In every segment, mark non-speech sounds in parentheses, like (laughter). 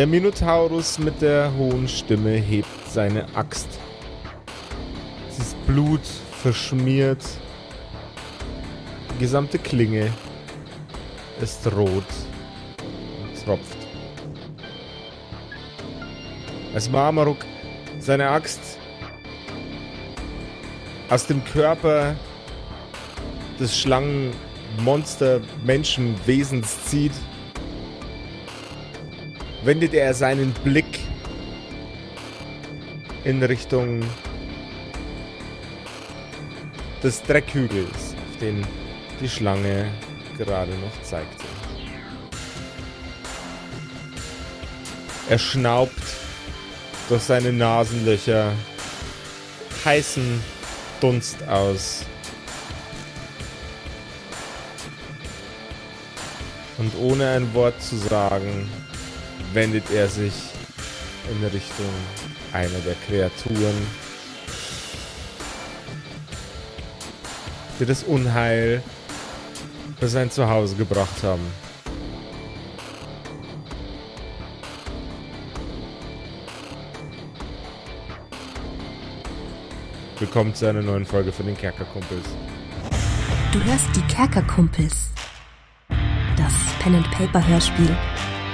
Der Minotaurus mit der hohen Stimme hebt seine Axt. Sie ist Blut verschmiert. Die gesamte Klinge ist rot und tropft. Als Marmaruk seine Axt aus dem Körper des Schlangenmonster-Menschenwesens zieht, wendet er seinen Blick in Richtung des Dreckhügels, auf den die Schlange gerade noch zeigte. Er schnaubt durch seine Nasenlöcher heißen Dunst aus. Und ohne ein Wort zu sagen, wendet er sich in Richtung einer der Kreaturen, die das Unheil für sein Zuhause gebracht haben. Willkommen zu einer neuen Folge von den Kerkerkumpels. Du hörst die Kerkerkumpels. Das Pen and Paper Hörspiel.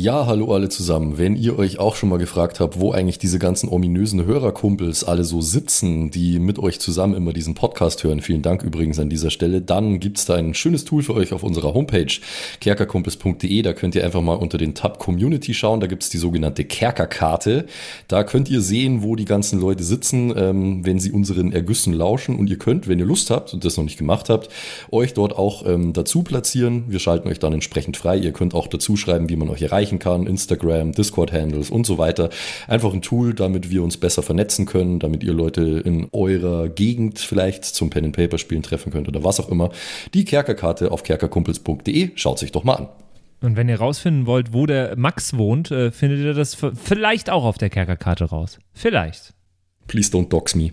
Ja, hallo alle zusammen. Wenn ihr euch auch schon mal gefragt habt, wo eigentlich diese ganzen ominösen Hörerkumpels alle so sitzen, die mit euch zusammen immer diesen Podcast hören, vielen Dank übrigens an dieser Stelle, dann gibt's da ein schönes Tool für euch auf unserer Homepage kerkerkumpels.de. Da könnt ihr einfach mal unter den Tab Community schauen. Da gibt's die sogenannte Kerkerkarte. Da könnt ihr sehen, wo die ganzen Leute sitzen, ähm, wenn sie unseren Ergüssen lauschen. Und ihr könnt, wenn ihr Lust habt und das noch nicht gemacht habt, euch dort auch ähm, dazu platzieren. Wir schalten euch dann entsprechend frei. Ihr könnt auch dazu schreiben, wie man euch erreicht erreichen kann, Instagram, Discord-Handles und so weiter. Einfach ein Tool, damit wir uns besser vernetzen können, damit ihr Leute in eurer Gegend vielleicht zum Pen and Paper Spielen treffen könnt oder was auch immer. Die Kerkerkarte auf kerkerkumpels.de, schaut sich doch mal an. Und wenn ihr rausfinden wollt, wo der Max wohnt, äh, findet ihr das vielleicht auch auf der Kerkerkarte raus. Vielleicht. Please don't dox me.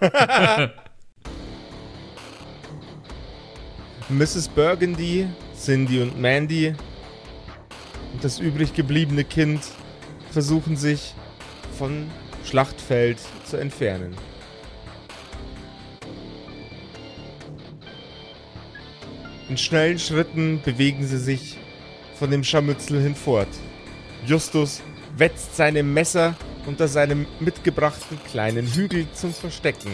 (laughs) Mrs. Burgundy, Cindy und Mandy und das übrig gebliebene Kind versuchen sich von Schlachtfeld zu entfernen. In schnellen Schritten bewegen sie sich von dem Scharmützel hinfort. Justus wetzt seine Messer unter seinem mitgebrachten kleinen Hügel zum Verstecken.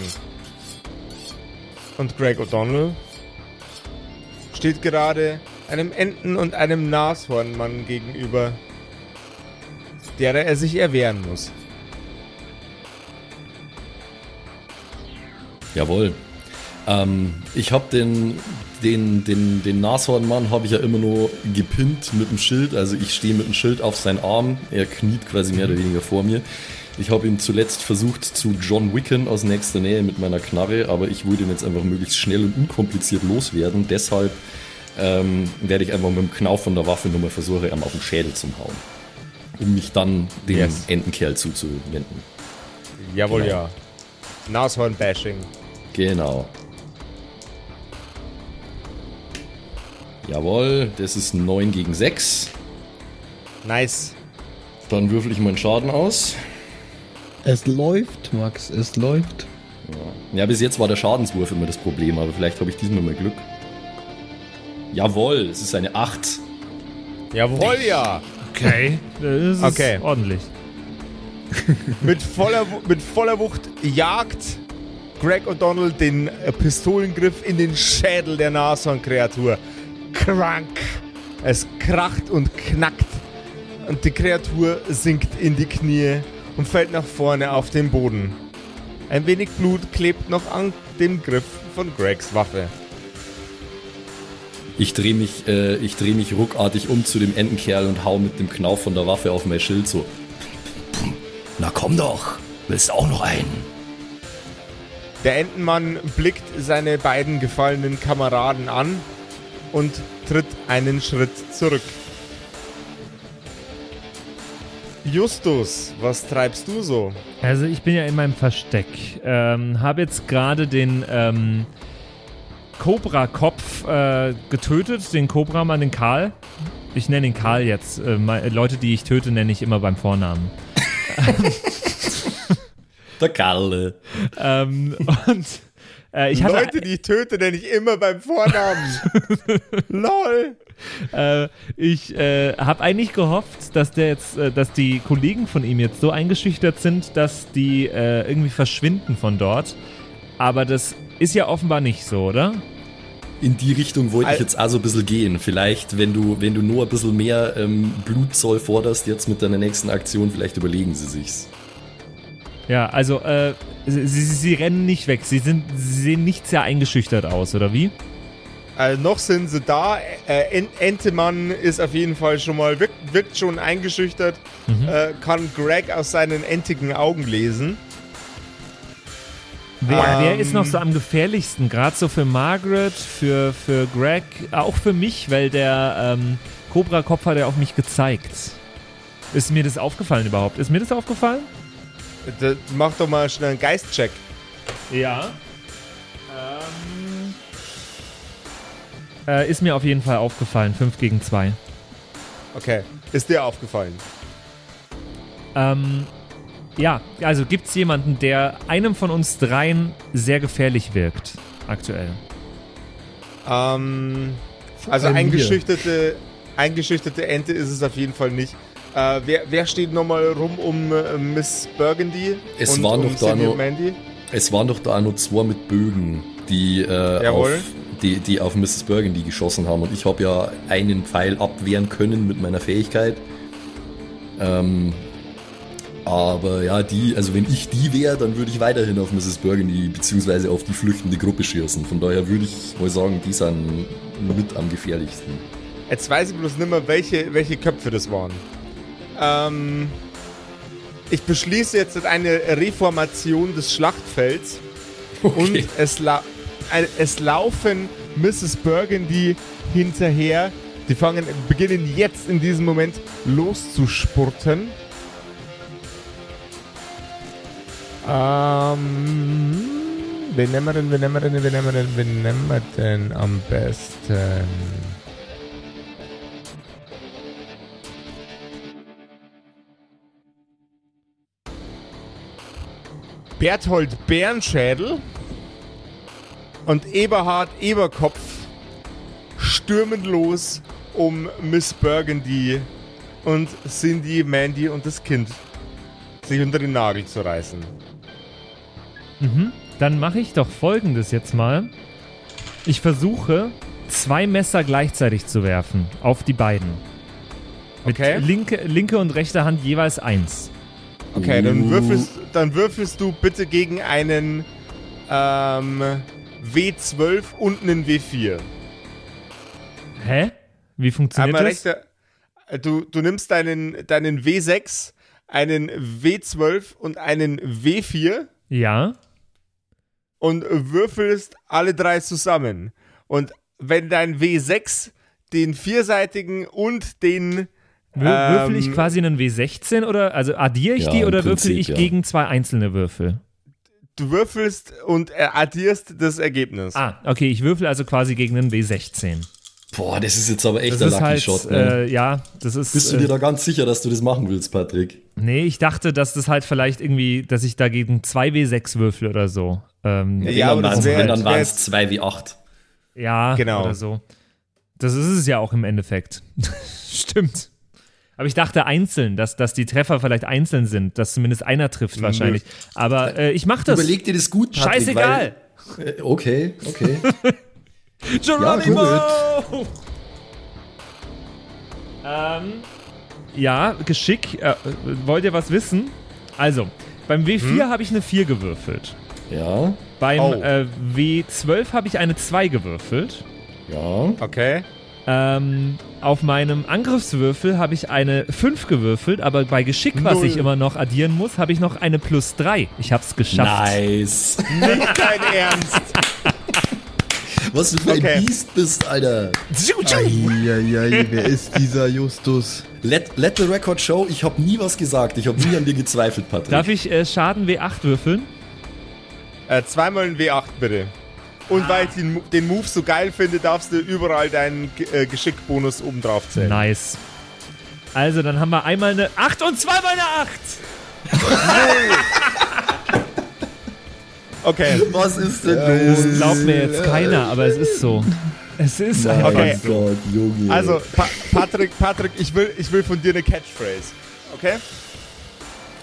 Und Greg O'Donnell steht gerade einem Enten- und einem Nashornmann gegenüber, derer er sich erwehren muss. Jawohl. Ähm, ich habe den, den, den, den Nashornmann habe ich ja immer nur gepinnt mit dem Schild. Also ich stehe mit dem Schild auf seinen Arm. Er kniet quasi mehr oder weniger vor mir. Ich habe ihn zuletzt versucht zu John Wicken aus nächster Nähe mit meiner Knarre, aber ich wollte ihn jetzt einfach möglichst schnell und unkompliziert loswerden. Deshalb ähm, werde ich einfach mit dem Knauf von der Waffe nur mal versuchen, ihm auf den Schädel zu hauen. Um mich dann dem yes. Entenkerl zuzuwenden. Jawohl, genau. ja. Nashorn-Bashing. Genau. Jawohl, das ist 9 gegen 6. Nice. Dann würfel ich meinen Schaden aus. Es läuft, Max, es läuft. Ja. ja, bis jetzt war der Schadenswurf immer das Problem, aber vielleicht habe ich diesmal mal Glück. Jawohl, es ist eine 8. Jawohl, ja. Okay, das ist okay. ordentlich. (laughs) mit, voller, mit voller Wucht jagt Greg O'Donnell den äh, Pistolengriff in den Schädel der Nashorn-Kreatur. Krank! Es kracht und knackt und die Kreatur sinkt in die Knie und fällt nach vorne auf den Boden. Ein wenig Blut klebt noch an dem Griff von Gregs Waffe. Ich drehe mich, äh, dreh mich ruckartig um zu dem Entenkerl und hau mit dem Knauf von der Waffe auf mein Schild so. Na komm doch, willst du auch noch einen? Der Entenmann blickt seine beiden gefallenen Kameraden an und tritt einen Schritt zurück. Justus, was treibst du so? Also ich bin ja in meinem Versteck. Ähm, habe jetzt gerade den ähm, Cobra-Kopf äh, getötet, den Cobra-Mann, den Karl. Ich nenne ihn Karl jetzt. Äh, Leute, die ich töte, nenne ich immer beim Vornamen. (laughs) Der Galle. ähm, und äh, ich hatte Leute, die ich töte, nenne ich immer beim Vornamen. (laughs) LOL. Äh, ich äh, habe eigentlich gehofft, dass der jetzt, äh, dass die Kollegen von ihm jetzt so eingeschüchtert sind, dass die äh, irgendwie verschwinden von dort. Aber das ist ja offenbar nicht so, oder? In die Richtung wollte ich jetzt auch so ein bisschen gehen. Vielleicht, wenn du, wenn du nur ein bisschen mehr ähm, Blutzoll forderst jetzt mit deiner nächsten Aktion, vielleicht überlegen sie sich's. Ja, also äh, sie, sie, sie rennen nicht weg. Sie sind, sie sehen nicht sehr eingeschüchtert aus, oder wie? Äh, noch sind sie da. Äh, En- Entemann ist auf jeden Fall schon mal, wirkt, wirkt schon eingeschüchtert, äh, kann Greg aus seinen entigen Augen lesen. Wer, Ähm. wer ist noch so am gefährlichsten? Gerade so für Margaret, für, für Greg, auch für mich, weil der ähm, Cobra-Kopf hat ja auf mich gezeigt. Ist mir das aufgefallen überhaupt? Ist mir das aufgefallen? Mach doch mal schnell einen Geistcheck. Ja. Ähm, äh, ist mir auf jeden Fall aufgefallen. 5 gegen 2. Okay. Ist dir aufgefallen? Ähm, ja, also gibt es jemanden, der einem von uns dreien sehr gefährlich wirkt, aktuell? Ähm, also eingeschüchterte, eingeschüchterte Ente ist es auf jeden Fall nicht. Äh, wer, wer steht nochmal rum um äh, Miss Burgundy? Es und waren um doch da und Mandy? Es waren doch da nur zwei mit Bögen, die, äh, Jawohl. auf, die, die auf Mrs. Burgundy geschossen haben. Und ich habe ja einen Pfeil abwehren können mit meiner Fähigkeit. Ähm, aber ja, die, also wenn ich die wäre, dann würde ich weiterhin auf Mrs. Burgundy beziehungsweise auf die flüchtende Gruppe schießen. Von daher würde ich mal sagen, die sind mit am gefährlichsten. Jetzt weiß ich bloß nicht mehr, welche, welche Köpfe das waren. Ähm, ich beschließe jetzt eine Reformation des Schlachtfelds und es, la es laufen Mrs. Burgundy hinterher. Die fangen, beginnen jetzt in diesem Moment loszuspurten. Ähm, wen nehmen wir denn, wen nehmen wir denn, wen nehmen wir denn, wen nehmen wir denn am besten? Berthold Bärenschädel und Eberhard Eberkopf stürmen los, um Miss Burgundy und Cindy, Mandy und das Kind sich unter den Nagel zu reißen. Mhm. Dann mache ich doch folgendes jetzt mal. Ich versuche, zwei Messer gleichzeitig zu werfen auf die beiden. Mit Okay. linke, linke und rechte Hand jeweils eins. Okay, dann Uh. würfelst, dann würfelst du bitte gegen einen ähm, W12 und einen W4. Hä? Wie funktioniert Einmal das? rechter, äh, du, du nimmst deinen, deinen W6, einen W12 und einen W4 Ja. und würfelst alle drei zusammen. Und wenn dein W6 den vierseitigen und den Wür würfel ich Ähm, quasi einen W16 oder also addiere ich Ja, die oder würfel ich ja. gegen zwei einzelne Würfel? du würfelst und addierst das Ergebnis. Ah, okay, ich würfel also quasi gegen einen W16. Boah, das ist jetzt aber echt Das ein Lucky halt, Shot. Ne? äh, ja, das ist. Bist du äh, dir da ganz sicher, dass du das machen willst, Patrick? Nee, ich dachte, dass das halt vielleicht irgendwie, dass ich dagegen 2W6 würfel oder so. Ähm, Ja, Wenn aber dann wär- dann waren es 2 wie 8. ja, Genau. oder so. Das ist es ja auch im Endeffekt. (laughs) Stimmt. Aber ich dachte einzeln, dass, dass die Treffer vielleicht einzeln sind, dass zumindest einer trifft wahrscheinlich. Aber äh, ich mach das. Überleg dir das gut, Patrick. Scheißegal. Weil, äh, okay, okay. (laughs) Geronimo! Ja, ähm, ja, Geschick. Äh, wollt ihr was wissen? Also, beim W4 habe ich eine 4 gewürfelt. ja, Beim Oh. äh, W12 habe ich eine 2 gewürfelt. ja. Okay. Ähm, auf meinem Angriffswürfel habe ich eine 5 gewürfelt, aber bei Geschick, was Null. ich immer noch addieren muss, habe ich noch eine plus 3. Ich habe es geschafft. Nice. Nicht dein Ernst. (laughs) Was du für Okay. ein Biest bist, Alter. Eieiei, wer ist dieser Justus? Let, let the record show, ich habe nie was gesagt. Ich habe nie an dir gezweifelt, Patrick. Darf ich äh, Schaden W8 würfeln? Äh, zweimal ein W8 bitte. Und weil ich den, den Move so geil finde, darfst du überall deinen äh, Geschickbonus oben drauf zählen. Nice. Also, dann haben wir einmal eine 8 und zweimal eine 8. Okay. was ist denn los? Glaubt mir jetzt keiner, aber es ist so. Es ist Mein einfach Okay. so. Gott, Junge. Also, pa Patrick, Patrick, ich will, ich will von dir eine Catchphrase. Okay?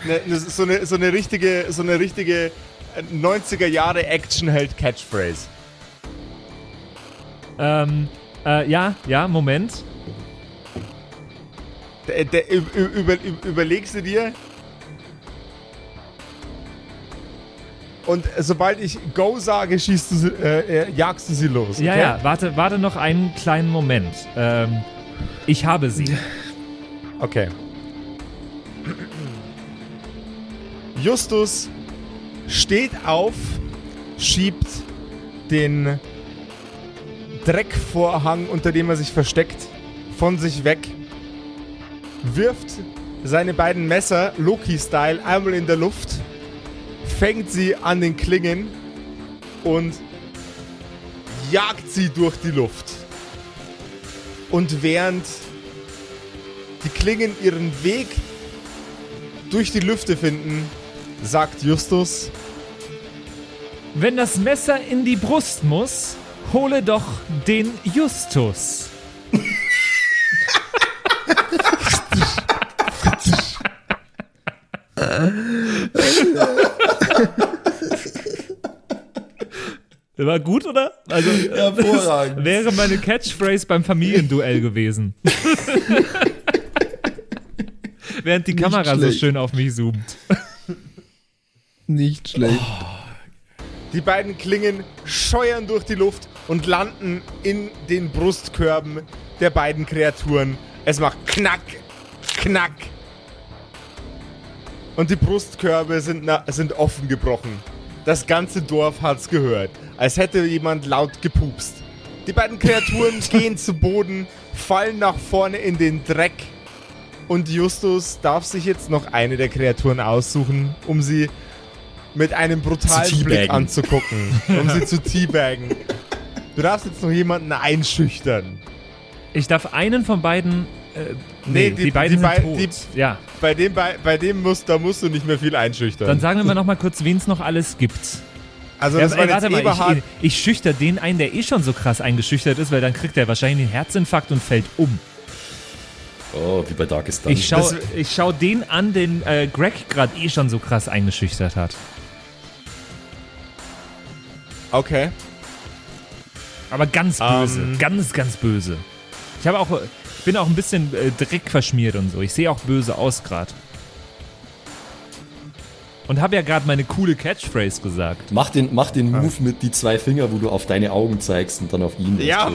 Ne, ne, so, eine, so eine richtige, so eine richtige äh, 90er Jahre Actionheld-Catchphrase. Ähm, äh, ja, ja, Moment. Ü- ü- über, ü- überlegst du dir. Und sobald ich Go sage, schießt du sie, äh, äh, jagst du sie los. Ja, okay? ja, warte, warte noch einen kleinen Moment. Ähm, ich habe sie. Okay. Justus steht auf, schiebt den Dreckvorhang, unter dem er sich versteckt, von sich weg, wirft seine beiden Messer Loki-Style einmal in der Luft, fängt sie an den Klingen und jagt sie durch die Luft. Und während die Klingen ihren Weg durch die Lüfte finden, sagt Justus, Wenn das Messer in die Brust muss, hole doch den Justus. Der war gut, oder? Also, äh, Hervorragend. (laughs) wäre meine Catchphrase beim Familienduell gewesen. (laughs) Während die Kamera so schlecht. schön auf mich zoomt. Nicht schlecht. die beiden Klingen scheuern durch die Luft und landen in den Brustkörben der beiden Kreaturen. Es macht knack, knack. Und die Brustkörbe sind, na, sind offen gebrochen. Das ganze Dorf hat's gehört, als hätte jemand laut gepupst. Die beiden Kreaturen (laughs) gehen zu Boden, fallen nach vorne in den Dreck. Und Justus darf sich jetzt noch eine der Kreaturen aussuchen, um sie mit einem brutalen Blick anzugucken. Um sie zu teabaggen. Du darfst jetzt noch jemanden einschüchtern. Ich darf einen von beiden. Äh, nee, Nee, die, die- beiden die sind bei- tot. die- ja. Bei dem, bei, bei dem musst, da musst du nicht mehr viel einschüchtern. Dann sagen wir mal noch mal kurz, wen es noch alles gibt. Also Ja, das ey, war warte jetzt mal, Eberhard. ich, ich schüchter den ein, der eh schon so krass eingeschüchtert ist, weil dann kriegt er wahrscheinlich einen Herzinfarkt und fällt um. Oh, wie bei Darkest Dungeon. Ich schau, Das- ich schau den an, den äh, Greg gerade eh schon so krass eingeschüchtert hat. Okay. Aber ganz böse, Ähm. ganz, ganz böse. Ich habe auch, äh, ich bin auch ein bisschen äh, Dreck verschmiert und so. Ich sehe auch böse aus gerade. Und habe ja gerade meine coole Catchphrase gesagt. Mach den, mach den Move mit die zwei Finger, wo du auf deine Augen zeigst und dann auf ihn. Ja.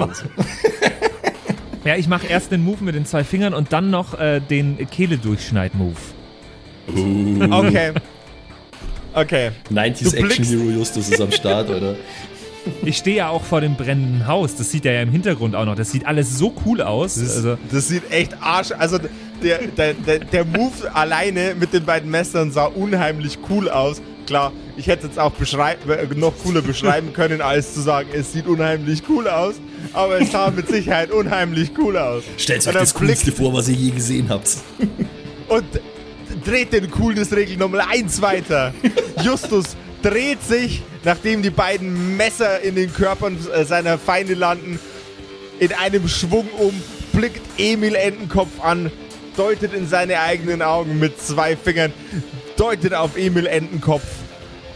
Ja, ich mache erst den Move mit den zwei Fingern und dann noch äh, den Kehle-Durchschneid-Move. Okay. Okay. 90s Du Action Hero Justus ist am Start, oder? Ich stehe ja auch vor dem brennenden Haus. Das sieht er ja im Hintergrund auch noch. Das sieht alles so cool aus. Das, Also, das sieht echt arsch. Also der, der, der, der Move alleine mit den beiden Messern sah unheimlich cool aus. Klar, ich hätte jetzt auch äh, noch cooler beschreiben können, als zu sagen, es sieht unheimlich cool aus. Aber es sah mit Sicherheit unheimlich cool aus. Stellt euch das blickt Coolste vor, was ihr je gesehen habt. und dreht den Coolness-Regel Nummer 1 weiter. Justus dreht sich, nachdem die beiden Messer in den Körpern äh, seiner Feinde landen, in einem Schwung um, blickt Emil Entenkopf an, deutet in seine eigenen Augen mit zwei Fingern, deutet auf Emil Entenkopf.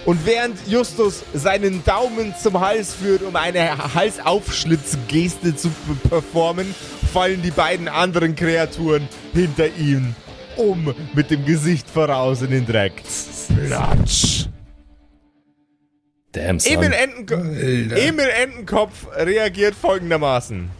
Und während Justus seinen Daumen zum Hals führt, um eine Halsaufschlitzgeste zu performen, fallen die beiden anderen Kreaturen hinter ihm um mit dem Gesicht voraus in den Dreck. Platsch. Damn. Emil, Entenko Emil Entenkopf reagiert folgendermaßen.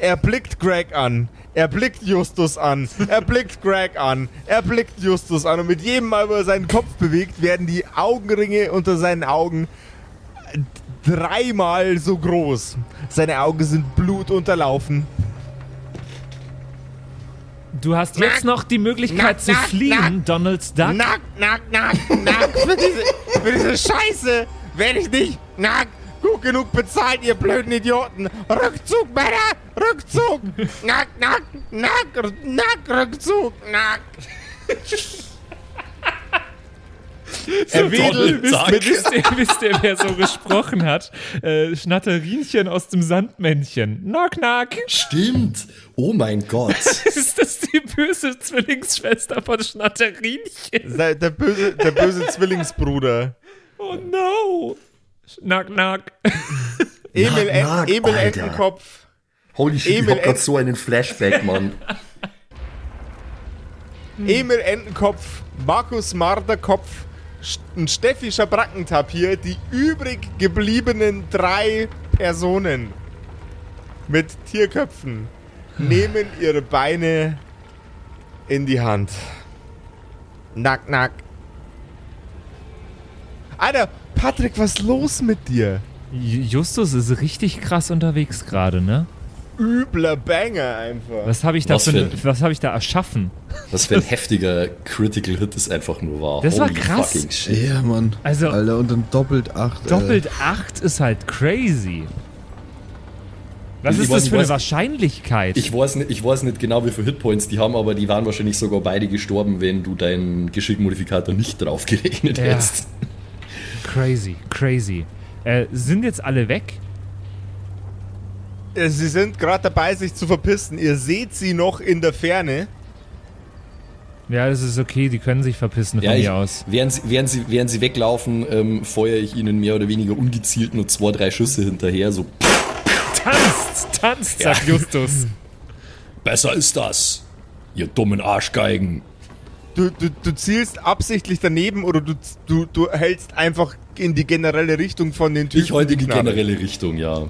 Er blickt Greg an. Er blickt Justus an. Er blickt Greg an. Er blickt Justus an. Und mit jedem Mal, wo er seinen Kopf bewegt, werden die Augenringe unter seinen Augen dreimal so groß. Seine Augen sind blutunterlaufen. Du hast jetzt noch die Möglichkeit Nack, zu nack, fliehen, nack. Donald Duck. Nack, nack, nack, nack. für, diese, für diese Scheiße werde ich nicht nack gut genug bezahlt, ihr blöden Idioten. Rückzug, Männer! Rückzug! (laughs) Nack, nack, nack, nack, Rückzug, nack. (laughs) er wedelt wisst, ihr, wisst ihr, wer so gesprochen hat? Äh, Schnatterinchen aus dem Sandmännchen. Knock, knock. Stimmt. Oh mein Gott. (laughs) Ist das die böse Zwillingsschwester von Schnatterinchen? der, der, böse, der böse Zwillingsbruder. Oh no. Knock, knock. (laughs) Emil, Nack, nack, Emil. Entenkopf. Holy shit, Emil ich hab grad so einen Flashback, Mann. (laughs) Emil Entenkopf, Markus Marderkopf und Steffi Schabrackentapir, die übrig gebliebenen drei Personen mit Tierköpfen, nehmen ihre Beine in die Hand. Nack, nack. Alter, Patrick, was ist los mit dir? Ju- Justus ist richtig krass unterwegs gerade, ne? Übler Banger einfach. Was habe ich, da Was für für- was hab ich da erschaffen? Was für ein heftiger Critical Hit es einfach nur war. Das war Holy krass. fucking shit. Ja, Mann. Also- Alter, und dann doppelt acht. Doppelt 8 ist halt crazy. Was Ich ist weiß das für eine Wahrscheinlichkeit? Ich weiß, nicht, ich weiß nicht genau, wie viele Hitpoints die haben, aber die waren wahrscheinlich sogar beide gestorben, wenn du deinen Geschickmodifikator nicht draufgerechnet Ja. hättest. Crazy, crazy. Äh, sind jetzt alle weg? Äh, Sie sind gerade dabei, sich zu verpissen. Ihr seht sie noch in der Ferne. Ja, das ist okay, die können sich verpissen von Ja, ich, mir aus. während, sie, während, sie, während sie weglaufen, ähm, feuere ich ihnen mehr oder weniger ungezielt nur zwei, drei Schüsse hinterher. So, Tanzt, tanzt, sagt Justus. (laughs) besser ist das, ihr dummen Arschgeigen. Du, du, du zielst absichtlich daneben oder du, du, du hältst einfach in die generelle Richtung von den Typen. Ich heute die generelle Richtung, ja.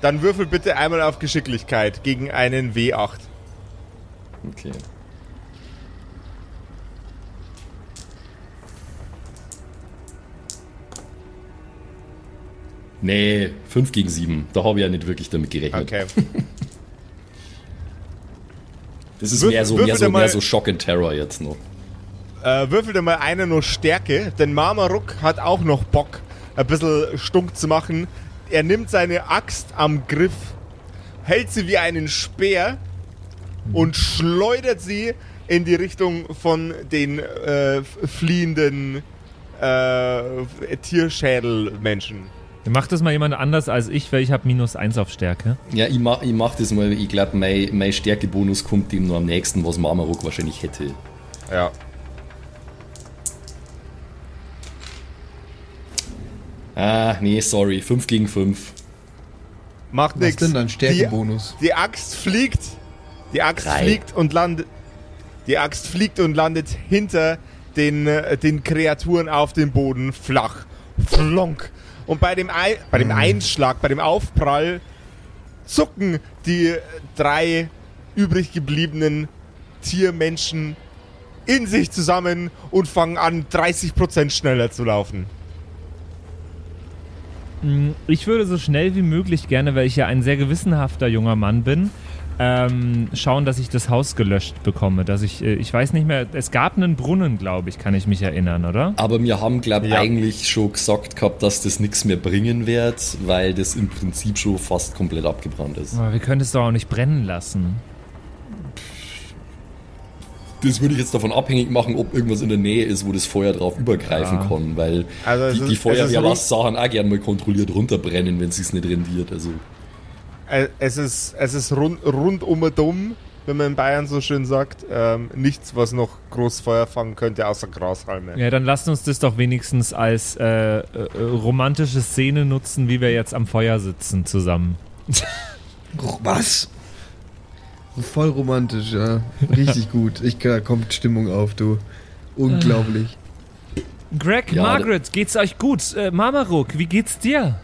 Dann würfel bitte einmal auf Geschicklichkeit gegen einen W8. Okay. Nee, 5 gegen 7. Da habe ich ja nicht wirklich damit gerechnet. Okay. (laughs) Das ist Würfel- mehr so, mehr so, mal- mehr so Shock and Terror jetzt noch. äh, würfel dir mal einer nur Stärke, denn Marmaruk hat auch noch Bock, ein bisschen stunk zu machen. Er nimmt seine Axt am Griff, hält sie wie einen Speer und schleudert sie in die Richtung von den äh, fliehenden äh, Tierschädelmenschen. Macht das mal jemand anders als ich, weil ich habe minus 1 auf Stärke. Ja, ich mach, ich mach das mal. Ich glaube, mein, mein Stärkebonus kommt dem nur am nächsten, was Marmaruk wahrscheinlich hätte. Ja. Ah, nee, sorry. 5 gegen 5. Macht Was nichts. denn dein Stärkebonus? Die, die Axt fliegt. Die Axt Drei. fliegt und landet. Die Axt fliegt und landet hinter den, äh, den Kreaturen auf dem Boden flach. Flonk. Und bei dem, Ei, bei dem Einschlag, bei dem Aufprall zucken die drei übrig gebliebenen Tiermenschen in sich zusammen und fangen an, 30% schneller zu laufen. Ich würde so schnell wie möglich gerne, weil ich ja ein sehr gewissenhafter junger Mann bin, ähm, schauen, dass ich das Haus gelöscht bekomme. Dass ich, äh, ich weiß nicht mehr, es gab einen Brunnen, glaube ich, kann ich mich erinnern, oder? Aber wir haben, glaube ich, Ja. eigentlich schon gesagt gehabt, dass das nichts mehr bringen wird, weil das im Prinzip schon fast komplett abgebrannt ist. Aber wir können es doch auch nicht brennen lassen. Das würde ich jetzt davon abhängig machen, ob irgendwas in der Nähe ist, wo das Feuer drauf übergreifen Ja. kann, weil Also die, ist- die Feuerwehr lässt Sachen auch gerne mal kontrolliert runterbrennen, wenn es sich nicht rendiert. Also Es ist, es ist rund, rundum dumm, wenn man in Bayern so schön sagt. Ähm, nichts, was noch groß Feuer fangen könnte, außer Grashalme. Ja, dann lasst uns das doch wenigstens als äh, äh, romantische Szene nutzen, wie wir jetzt am Feuer sitzen zusammen. (laughs) Was? Voll romantisch, ja. Richtig (laughs) gut. Ich, da kommt Stimmung auf, du. Unglaublich. Greg, Ja, Margaret, geht's euch gut? Äh, Mamaruk, wie geht's dir?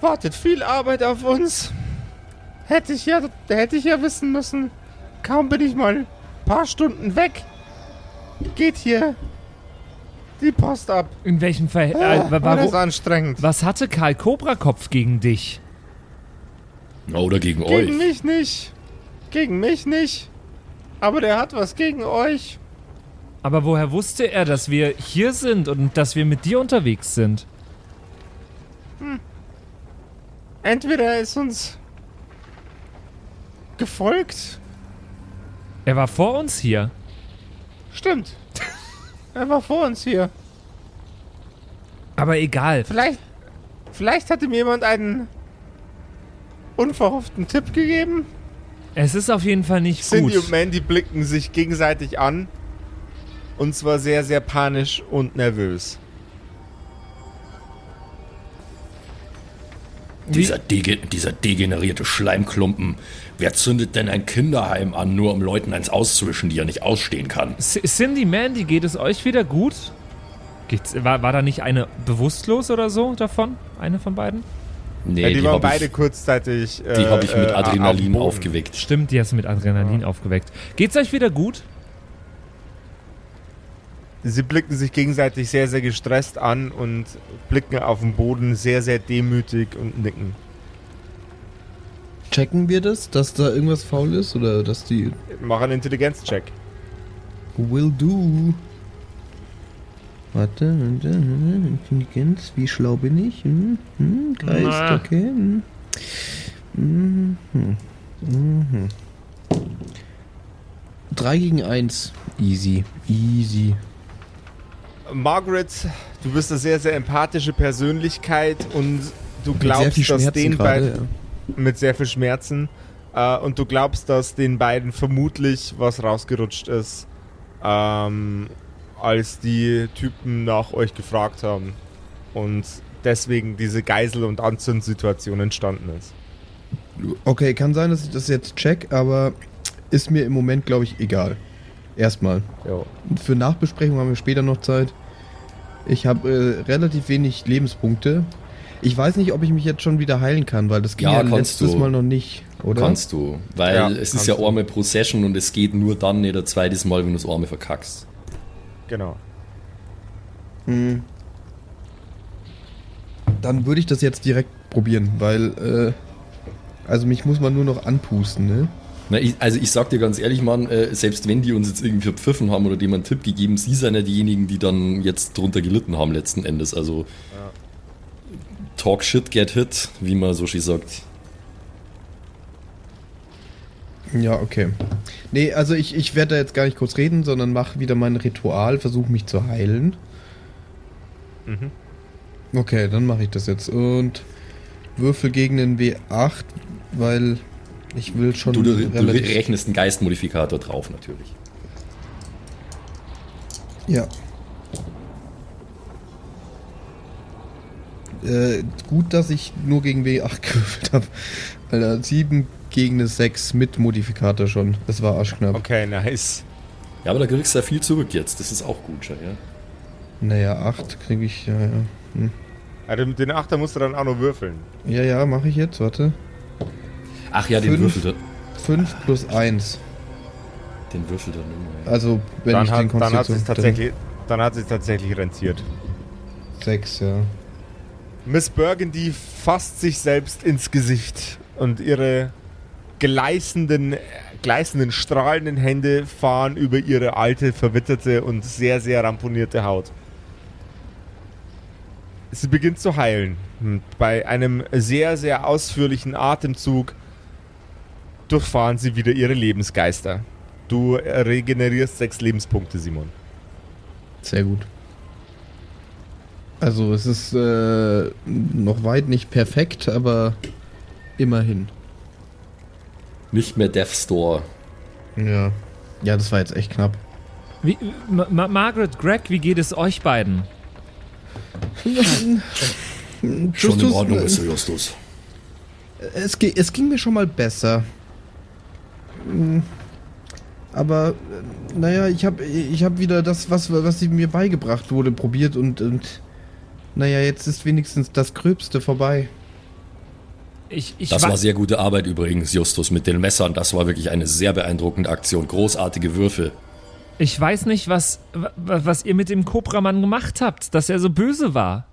Wartet viel Arbeit auf uns. Hätte ich ja, hätte ich ja wissen müssen. Kaum bin ich mal ein paar Stunden weg. Geht hier die Post ab. In welchem Fall? Ah, Äh, wa- war das anstrengend. was hatte Karl Kobrakopf gegen dich? Oder gegen, Gegen euch. mich nicht. Gegen mich nicht. Aber der hat was gegen euch. Aber woher wusste er, dass wir hier sind und dass wir mit dir unterwegs sind? Entweder er ist uns gefolgt. Er war vor uns hier. Stimmt. er war vor uns hier. Aber egal. Vielleicht, vielleicht hat ihm jemand einen unverhofften Tipp gegeben. Es ist auf jeden Fall nicht Cindy gut. und Mandy blicken sich gegenseitig an. Und zwar sehr, sehr panisch und nervös. Dieser, dege dieser degenerierte Schleimklumpen. Wer zündet denn ein Kinderheim an, nur um Leuten eins auszuwischen, die er nicht ausstehen kann? C Cindy, Mandy, geht es euch wieder gut? Geht's, war, war da nicht eine bewusstlos oder so davon? Eine von beiden? Nee, ja, die, waren hab beide ich, kurzzeitig. Äh, die habe ich mit äh, Adrenalin auf dem Boden. aufgeweckt. Stimmt, die hast du mit Adrenalin aufgeweckt. Geht's euch wieder gut? Sie blicken sich gegenseitig sehr, sehr gestresst an und blicken auf den Boden sehr, sehr demütig und nicken. Checken wir das, dass da irgendwas faul ist oder dass die Mach einen Intelligenzcheck. will do? Warte, warte, Intelligenz, wie schlau bin ich? Hm? Hm? Geist, Na. okay. Hm. Mhm. Mhm. 3 gegen 1. Easy, easy. Margaret, du bist eine sehr, sehr empathische Persönlichkeit und du Mit glaubst, dass Schmerzen den gerade, beiden mit sehr viel Schmerzen äh, und du glaubst, dass den beiden vermutlich was rausgerutscht ist, ähm, als die Typen nach euch gefragt haben und deswegen diese Geisel- und Anzündsituation entstanden ist. Okay, kann sein, dass ich das jetzt check, aber ist mir im Moment, glaube ich, egal. Erstmal. Jo. Für Nachbesprechung haben wir später noch Zeit. Ich habe äh, relativ wenig Lebenspunkte. Ich weiß nicht, ob ich mich jetzt schon wieder heilen kann, weil das ging Ja, ja, kannst letztes du. Mal noch nicht, oder? Kannst du. Weil Ja, es ist ja einmal pro Session und es geht nur dann nicht ein zweites Mal, wenn du das Arme verkackst. Genau. Hm. Dann würde ich das jetzt direkt probieren, weil, äh, also mich muss man nur noch anpusten, ne? Na, ich, also ich sag dir ganz ehrlich, Mann, äh, selbst wenn die uns jetzt irgendwie verpfiffen haben oder dem einen Tipp gegeben, sie sind ja diejenigen, die dann jetzt drunter gelitten haben letzten Endes. Also talk shit, get hit, wie man so schön sagt. Ja, okay. Nee, also ich, ich werde da jetzt gar nicht kurz reden, sondern mache wieder mein Ritual, versuche mich zu heilen. Mhm. Okay, dann mache ich das jetzt. Und würfel gegen den W8, weil ich will schon Du, du, du rechnest einen Geistmodifikator drauf natürlich. Ja. Äh, gut, dass ich nur gegen W8 (laughs) gewürfelt habe. Alter, 7 gegen eine 6 mit Modifikator schon. Das war arschknapp. Okay, nice. Ja, aber da kriegst du ja viel zurück jetzt. Das ist auch gut schon, ja. Naja, 8 kriege ich, ja, ja. Hm. Also mit den Achter musst du dann auch noch würfeln. Ja, ja, mache ich jetzt, warte. Ach ja, den Fünf. würfelt er. 5 plus 1. Den würfelt er immer. Ja. Also, wenn Dann ich den hat, dann hat Konstitution... sich tatsächlich, dann hat sich tatsächlich rentiert. 6, ja. Miss Burgundy fasst sich selbst ins Gesicht und ihre gleißenden, gleißenden, strahlenden Hände fahren über ihre alte, verwitterte und sehr, sehr ramponierte Haut. Sie beginnt zu heilen. Und Bei einem sehr, sehr ausführlichen Atemzug durchfahren sie wieder ihre Lebensgeister. Du regenerierst sechs Lebenspunkte, Simon. Sehr gut. Also, es ist äh, noch weit nicht perfekt, aber immerhin. Nicht mehr Death Store. Ja. Ja, das war jetzt echt knapp. Wie, Ma Ma Margaret, Greg, wie geht es euch beiden? (laughs) Schon in Ordnung äh, Justus. Es, es ging mir schon mal besser. Mm, Aber, naja, ich habe ich hab wieder das, was, was mir beigebracht wurde, probiert und, und, naja, jetzt ist wenigstens das Gröbste vorbei. Ich, ich Das wa- war sehr gute Arbeit übrigens, Justus, mit den Messern. Das war wirklich eine sehr beeindruckende Aktion. Großartige Würfe. Ich weiß nicht, was, wa- was ihr mit dem Kobramann gemacht habt, dass er so böse war.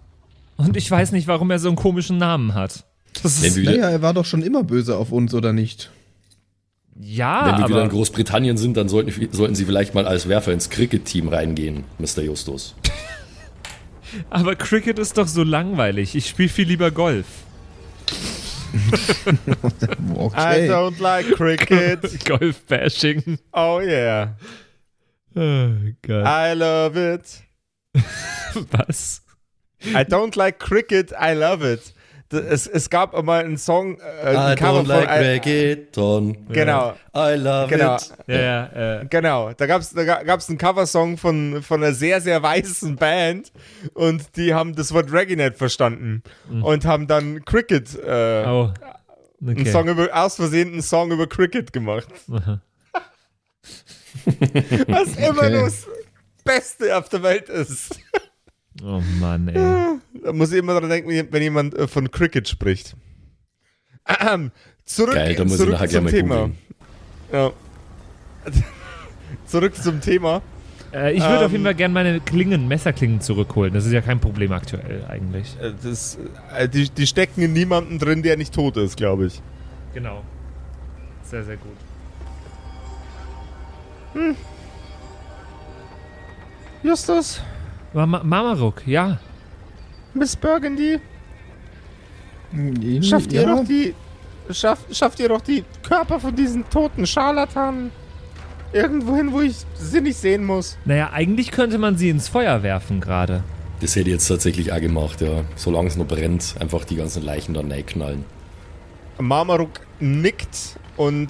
Und ich weiß nicht, warum er so einen komischen Namen hat. Das ist, Naja, er war doch schon immer böse auf uns, oder nicht? Ja, wenn wir wieder in aber Großbritannien sind, dann sollten, sollten Sie vielleicht mal als Werfer ins Cricket-Team reingehen, Mr. Justus. (laughs) Aber Cricket ist doch so langweilig. Ich spiele viel lieber Golf. (laughs) I Okay. don't like cricket. (laughs) Golf-Bashing. Oh yeah. Oh Gott. I love it. Was? I don't like cricket, I love it. Es, es gab einmal einen Song, äh, I ein Cover don't like von, I, Reggaeton. Genau, I love genau, it. Ja, ja, genau. Da gab's da ga- gab's einen Coversong von, von einer sehr, sehr weißen Band und die haben das Wort Reggae nicht verstanden und haben dann Cricket, äh, oh. einen Okay. Song über, aus Versehen einen Song über Cricket gemacht. Was (laughs) immer Okay. das Beste auf der Welt ist. Oh Mann, ey. Da muss ich immer dran denken, wenn jemand äh, von Cricket spricht. Ahem. Zurück, Geil, da muss ich zurück nachher zum Thema. Ja. (laughs) zurück zum Thema. Äh, ich würde Ähm. auf jeden Fall gerne meine Klingen, Messerklingen zurückholen. Das ist ja kein Problem aktuell eigentlich. Äh, Das, äh, die, die stecken in niemanden drin, der nicht tot ist, glaube ich. Genau. Sehr, sehr gut. Justus, Mama, Mamaruk, ja. Miss Burgundy, Hm, schafft ihr ja. doch die. Schafft, schafft ihr doch die Körper von diesen toten Scharlatanen irgendwo hin, wo ich sie nicht sehen muss. Naja, eigentlich könnte man sie ins Feuer werfen gerade. Das hätte ich jetzt tatsächlich auch gemacht, ja. Solange es noch brennt, einfach die ganzen Leichen da knallen. Marmaruk nickt und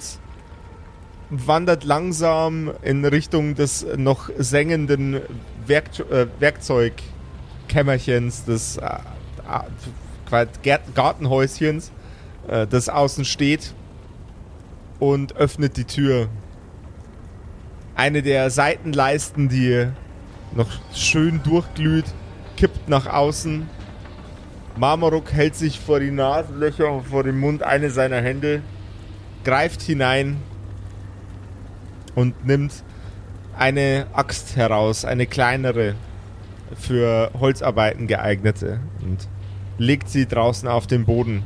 wandert langsam in Richtung des noch sengenden Werk äh, Werkzeugkämmerchens, des äh, Gartenhäuschens, äh, das außen steht und öffnet die Tür. Eine der Seitenleisten, die noch schön durchglüht, kippt nach außen. Marmaruk hält sich vor die Nasenlöcher vor den Mund eine seiner Hände, greift hinein und nimmt eine Axt heraus, eine kleinere, für Holzarbeiten geeignete und legt sie draußen auf den Boden.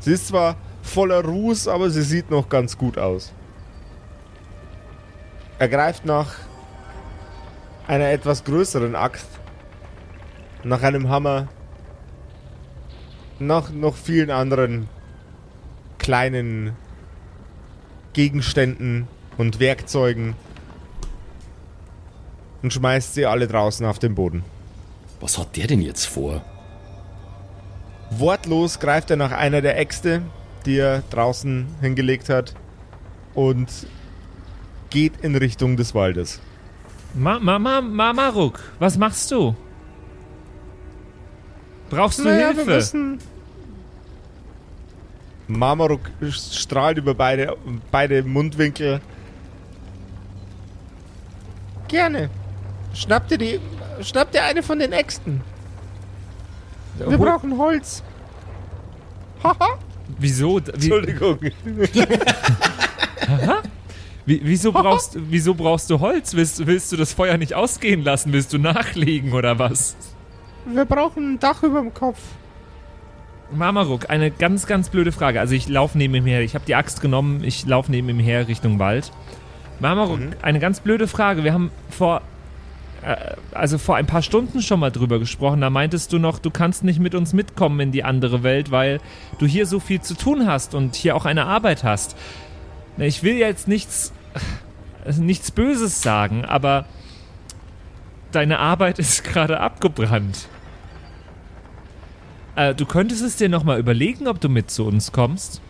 Sie ist zwar voller Ruß, aber sie sieht noch ganz gut aus. Er greift nach einer etwas größeren Axt, nach einem Hammer, nach noch vielen anderen kleinen Gegenständen und Werkzeugen und schmeißt sie alle draußen auf den Boden. Was hat der denn jetzt vor? Wortlos greift er nach einer der Äxte, die er draußen hingelegt hat und geht in Richtung des Waldes. Ma, ma, ma, Mamaruk, was machst du? Brauchst du Hilfe? Marmaruk strahlt über beide, beide Mundwinkel. Gerne. Schnapp dir die. Schnapp dir eine von den Äxten. Wir brauchen Holz. Haha. Wieso? Wie, Entschuldigung. wie, wieso, brauchst, wieso brauchst du Holz? Willst, willst du das Feuer nicht ausgehen lassen? Willst du nachlegen oder was? Wir brauchen ein Dach über dem Kopf. Mamaruk, eine ganz, ganz blöde Frage. Also ich laufe neben ihm her. Ich habe die Axt genommen. Ich laufe neben ihm her Richtung Wald. Mamaruk, eine ganz blöde Frage. Wir haben vor, äh, also vor ein paar Stunden schon mal drüber gesprochen. Da meintest du noch, du kannst nicht mit uns mitkommen in die andere Welt, weil du hier so viel zu tun hast und hier auch eine Arbeit hast. Ich will jetzt nichts, äh, nichts Böses sagen, aber deine Arbeit (laughs) ist gerade abgebrannt. Äh, du könntest es dir nochmal überlegen, ob du mit zu uns kommst.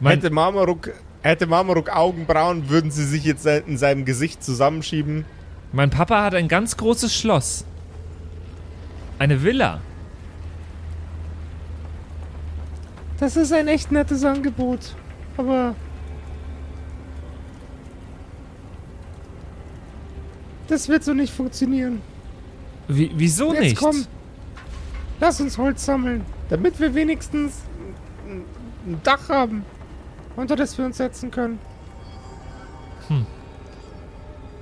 Mein, Hätte Marmaruk, hätte Marmaruk Augenbrauen, würden sie sich jetzt in seinem Gesicht zusammenschieben. mein Papa hat ein ganz großes Schloss. Eine Villa. Das ist ein echt nettes Angebot. Aber. Das wird so nicht funktionieren. Wie, wieso Jetzt nicht? komm. Lass uns Holz sammeln. Damit wir wenigstens ein Dach haben, unter das wir uns setzen können.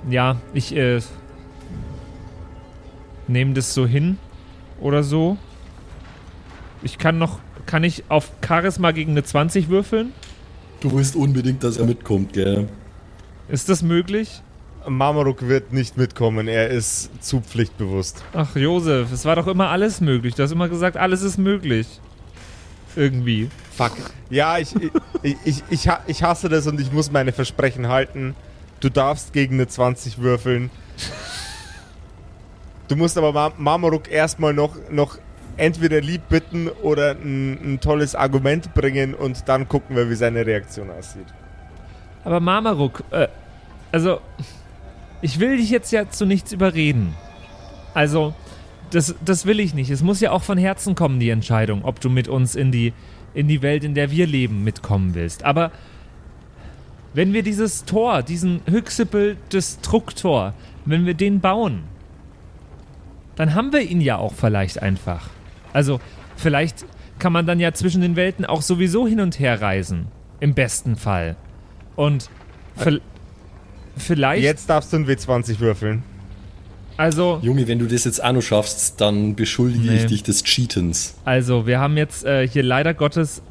Ja, ich äh, nehme das so hin oder so. Ich kann noch, kann ich auf Charisma gegen eine 20 würfeln? Du willst unbedingt, dass er mitkommt, gell? Ist das möglich? Marmaruk wird nicht mitkommen, er ist zu pflichtbewusst. Ach, Josef, es war doch immer alles möglich. Du hast immer gesagt, alles ist möglich. Irgendwie. Fuck. Ja, ich, ich, ich, ich, ich hasse das und ich muss meine Versprechen halten. Du darfst gegen eine 20 würfeln. Du musst aber Mar Marmaruk erstmal noch, noch entweder lieb bitten oder ein, ein tolles Argument bringen und dann gucken wir, wie seine Reaktion aussieht. Aber Marmaruk, äh, also, ich will dich jetzt ja zu nichts überreden. Also, das, das will ich nicht. Es muss ja auch von Herzen kommen, die Entscheidung, ob du mit uns in die, in die Welt, in der wir leben, mitkommen willst. Aber wenn wir dieses Tor, diesen Hyxipel Destruktor, wenn wir den bauen, dann haben wir ihn ja auch vielleicht einfach. Also, vielleicht kann man dann ja zwischen den Welten auch sowieso hin und her reisen. Im besten Fall. Und vi- vielleicht, Jetzt darfst du ein W20 würfeln. Also, Junge, wenn du das jetzt auch noch schaffst, dann beschuldige Nee. ich dich des Cheatens. also, wir haben jetzt äh, hier leider Gottes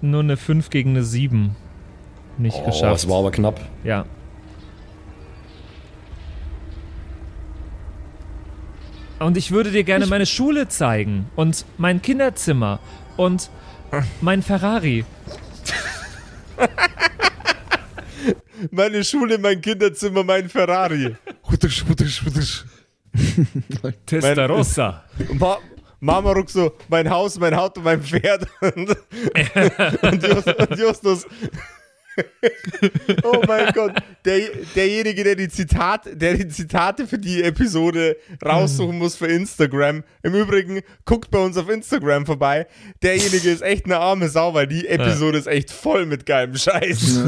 nur eine 5 gegen eine 7 nicht Oh, geschafft. es war aber knapp. Ja. Und ich würde dir gerne meine Schule zeigen und mein Kinderzimmer und mein Ferrari. (laughs) Meine Schule, mein Kinderzimmer, mein Ferrari. Hutusch, hutusch, hutusch. Testarossa. Ma Marmaruk so, mein Haus, mein Auto, mein Pferd. Und, und, Just, und Justus. oh mein Gott. Der, derjenige, der die, Zitat, der die Zitate für die Episode raussuchen muss für Instagram. Im Übrigen, guckt bei uns auf Instagram vorbei. Derjenige ist echt eine arme Sau, weil die Episode ist echt voll mit geilem Scheiß.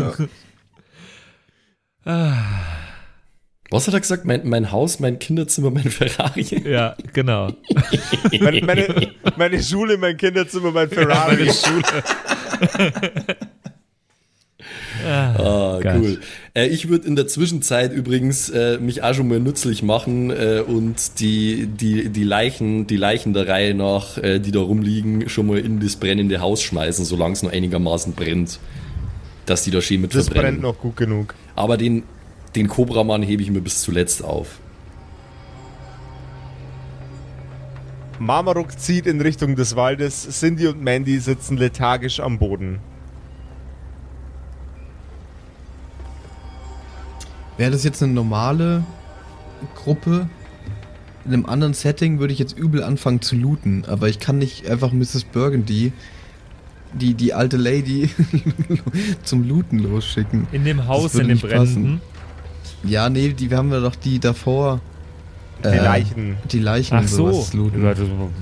Was hat er gesagt? Mein, mein Haus, mein Kinderzimmer, mein Ferrari. Ja, genau. (laughs) Meine, meine, meine Schule, mein Kinderzimmer, mein Ferrari. (laughs) Ah, Geil. cool. Äh, ich würde in der Zwischenzeit übrigens äh, mich auch schon mal nützlich machen äh, und die, die, die Leichen, die Leichen der Reihe nach, äh, die da rumliegen, schon mal in das brennende Haus schmeißen, solange es noch einigermaßen brennt. Dass die da schön mit Das verbrennen. brennt noch gut genug. Aber den, den Cobra-Mann hebe ich mir bis zuletzt auf. Marmaruk zieht in Richtung des Waldes. Cindy und Mandy sitzen lethargisch am Boden. Wäre das jetzt eine normale Gruppe? In einem anderen Setting würde ich jetzt übel anfangen zu looten, aber ich kann nicht einfach Mrs. Burgundy, die, die alte Lady, (laughs) zum Looten losschicken. In dem Haus, in dem. Brennenden. Ja, nee, die wir haben wir doch die davor. Die äh, Leichen. Die Leichen Ach so. looten.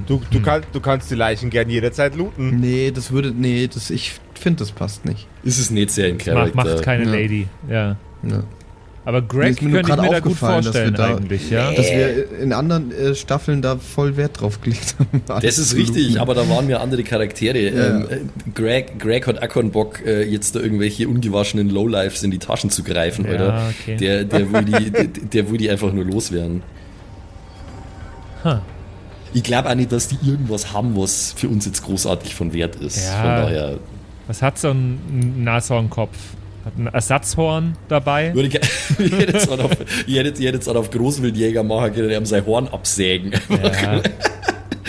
Du, du, kann, du kannst die Leichen gern jederzeit looten. Nee, das würde. Nee, das, ich finde, das passt nicht. Ist es nicht sehr in Macht, Charakter. macht keine Ja. Lady. Ja. Ja. Aber Greg ist mir könnte ich gerade mir da gut aufgefallen, dass wir vorstellen da- eigentlich, ja. Dass wir in anderen äh, Staffeln da voll Wert drauf gelegt haben. (laughs) Das ist richtig, aber da waren mir andere Charaktere. Ja. Ähm, äh, Greg, Greg hat auch keinen Bock, äh, jetzt da irgendwelche ungewaschenen Lowlifes in die Taschen zu greifen, Ja, Alter. okay. Der, der, will die, (laughs) der, der will die einfach nur loswerden. Huh. Ich glaube auch nicht, dass die irgendwas haben, was für uns jetzt großartig von Wert ist. Ja. Von daher Was hat so ein Nashornkopf? Hat ein Ersatzhorn dabei? würde (laughs) hätte jetzt auch auf, auch auf Großwildjäger machen können, die haben sein Horn absägen. Ja.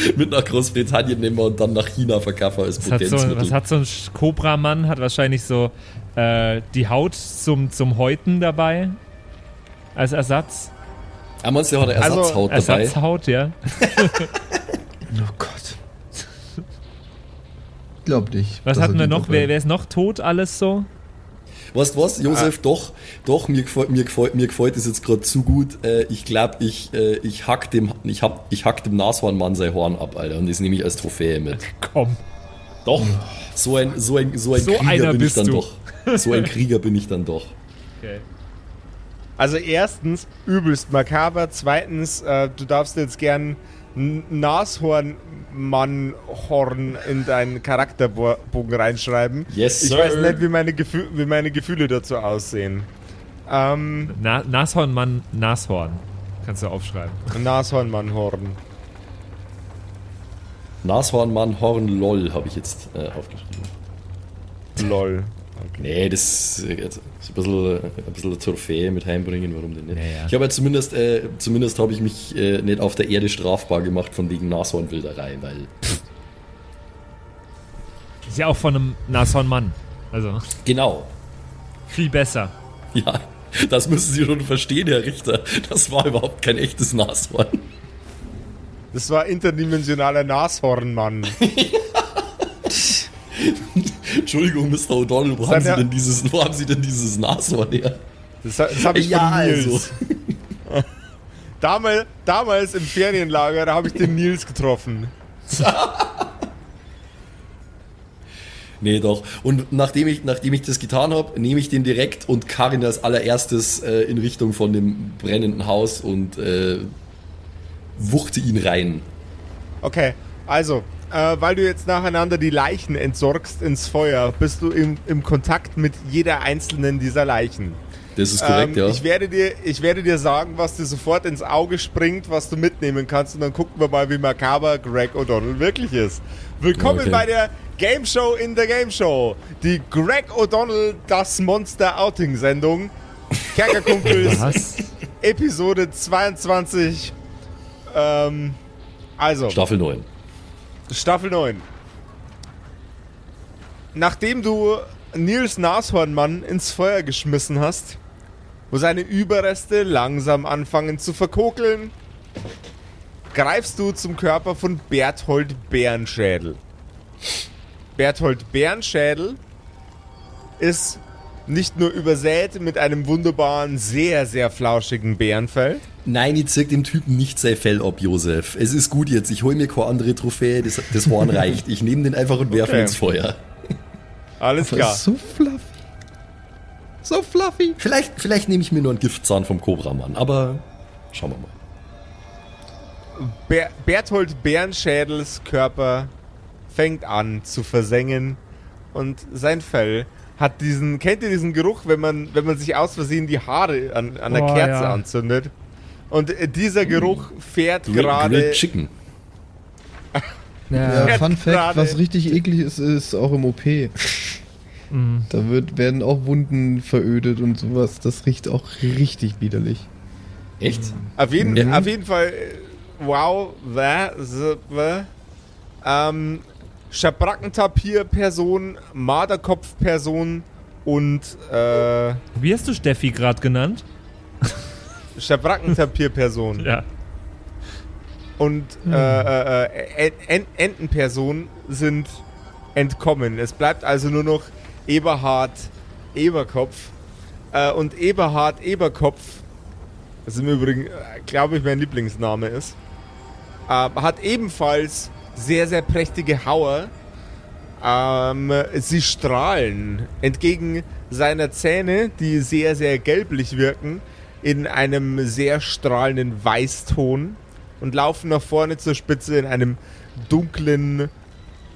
(laughs) Mit nach Großbritannien nehmen wir und dann nach China verkaufen als Was hat, so, Potenzmittel. was hat so ein Cobra-Mann? Hat wahrscheinlich so äh, die Haut zum, zum Häuten dabei. Als Ersatz. Ah, meinst du, der hat eine Also, Ersatzhaut dabei? Ersatzhaut, ja. (laughs) Oh Gott. Glaub nicht. Was hatten wir noch? Wer, wer ist noch tot? Alles so? Weißt du was, Josef, Ah. doch, doch, mir gefällt, mir gefällt, mir gefällt das jetzt gerade zu gut. Äh, ich glaube, ich, äh, ich hack dem, ich hab, ich hack dem Nashornmann sein Horn ab, Alter, und das nehme ich als Trophäe mit. Komm. Doch, so ein, so ein, so ein So Krieger bin ich dann du. doch. So ein Krieger bin ich dann doch. Okay. Also erstens, übelst makaber. Zweitens, äh, du darfst jetzt gern Nashornmannhorn in deinen Charakterbogen reinschreiben. Yes, Ich sir. weiß nicht, wie meine, Gefü wie meine Gefühle dazu aussehen. Ähm, Na, Nashornmann, Nashorn. Kannst du aufschreiben. Nashornmannhorn. Nashornmann, Horn, LOL habe ich jetzt äh, aufgeschrieben. Lol. Nee, das ist ein bisschen, ein bisschen eine Trophäe mit heimbringen, warum denn nicht? Ja, ja. Ich habe ja zumindest, äh, zumindest habe ich mich äh, nicht auf der Erde strafbar gemacht von wegen Nashornwilderei, weil (laughs) Ist ja auch von einem Nashornmann. Also genau, viel besser. ja, das müssen Sie schon verstehen, Herr Richter. Das war überhaupt kein echtes Nashorn. Das war interdimensionaler Nashornmann. (laughs) (laughs) Entschuldigung, Mr. O'Donnell, wo haben, Sie denn dieses, wo haben Sie denn dieses Nashorn her? Das, das habe ich Ja, von Nils. also. (laughs) Damals, damals im Ferienlager, da habe ich den Nils getroffen. (laughs) Nee, doch. Und nachdem ich, nachdem ich das getan habe, nehme ich den direkt und karre ihn als allererstes äh, in Richtung von dem brennenden Haus und äh, wuchte ihn rein. Okay, also, äh, weil du jetzt nacheinander die Leichen entsorgst ins Feuer, bist du im, im Kontakt mit jeder einzelnen dieser Leichen. Das ist korrekt, ähm, ja. ich, werde dir, ich werde dir sagen, was dir sofort ins Auge springt, was du mitnehmen kannst und dann gucken wir mal, wie makaber Greg O'Donnell wirklich ist. Willkommen Okay. bei der Game Show in der Game Show. Die Greg O'Donnell Das Monster Outing Sendung. Kerkerkumpels? (laughs) Episode 22. Ähm, also. Staffel 9. Staffel 9. Nachdem du Nils Nashornmann ins Feuer geschmissen hast, wo seine Überreste langsam anfangen zu verkokeln, greifst du zum Körper von Berthold Bärenschädel. Berthold Bärenschädel ist nicht nur übersät mit einem wunderbaren, sehr, sehr flauschigen Bärenfell, Nein, ich zeig dem Typen nicht sein Fell ab, Josef. Es ist gut jetzt. Ich hole mir keine andere Trophäe. Das, das Horn (laughs) reicht. Ich nehme den einfach und werfe ihn Okay. ins Feuer. alles Aber klar. so fluffy. So fluffy. Vielleicht, vielleicht nehme ich mir nur einen Giftzahn vom Kobramann, aber schauen wir mal. Ber Berthold Bärenschädels Körper fängt an zu versengen und sein Fell hat diesen, kennt ihr diesen Geruch, wenn man, wenn man sich aus Versehen die Haare an, an der Oh, Kerze ja. anzündet? Und dieser Geruch fährt Grill- gerade. Grilled Chicken. (laughs) Ja, Ja, Fun Fact, was richtig eklig ist, ist auch im OP. (laughs) Mhm. Da wird, werden auch Wunden verödet und sowas. Das riecht auch richtig widerlich. Echt? Auf jeden, Mhm. auf jeden Fall, wow, wä, s- wä, ähm, Schabrackentapir-Person, Marderkopf-Person und äh, Wie hast du Steffi gerade genannt? Schabrackentapir-Person Ja. und äh, äh, äh, En- Entenperson sind entkommen. Es bleibt also nur noch Eberhard Eberkopf. Äh, und Eberhard Eberkopf, das im Übrigen, äh, glaube ich, mein Lieblingsname ist, äh, hat ebenfalls sehr, sehr prächtige Hauer. Ähm, sie strahlen entgegen seiner Zähne, die sehr, sehr gelblich wirken, in einem sehr strahlenden Weißton und laufen nach vorne zur Spitze in einem dunklen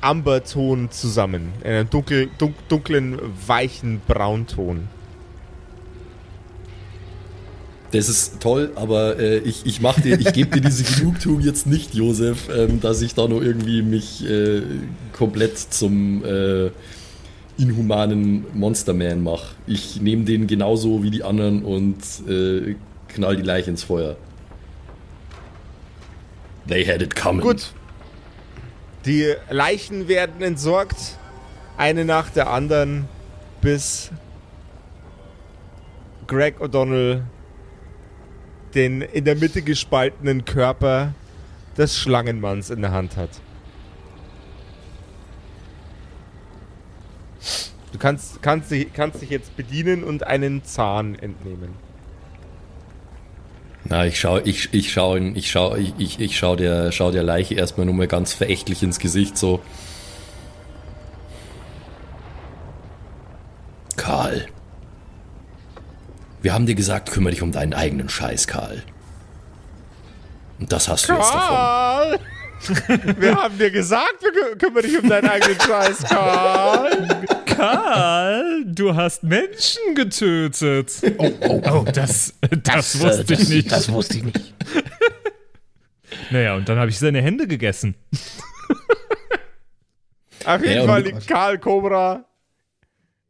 Amberton zusammen. In einem dunkel, dunk, dunklen, weichen Braunton. Das ist toll, aber äh, ich, ich mach dir, ich gebe dir diese Genugtuung jetzt nicht, Josef, ähm, dass ich da nur irgendwie mich äh, komplett zum äh, inhumanen Monsterman mache. Ich nehme den genauso wie die anderen und äh, knall die Leiche ins Feuer. They had it coming. Gut. Die Leichen werden entsorgt, eine nach der anderen, bis Greg O'Donnell den in der Mitte gespaltenen Körper des Schlangenmanns in der Hand hat. Du kannst, kannst, dich, kannst dich jetzt bedienen und einen Zahn entnehmen. Na, ich schau, ich, ich schau, ich schau, ich, ich, ich schau der, schau der Leiche erstmal nur mal ganz verächtlich ins Gesicht, so. Karl. Wir haben dir gesagt, kümmere dich um deinen eigenen Scheiß, Karl. Das hast du jetzt davon. Karl! (laughs) Wir haben dir gesagt, wir kü- kümmern dich um deinen eigenen Scheiß, Karl. Karl, du hast Menschen getötet. Oh, oh, das, das, wusste ich nicht. Das wusste ich nicht. (laughs) Naja, und dann habe ich seine Hände gegessen. (laughs) Auf jeden Ja, Fall liegt Karl Cobra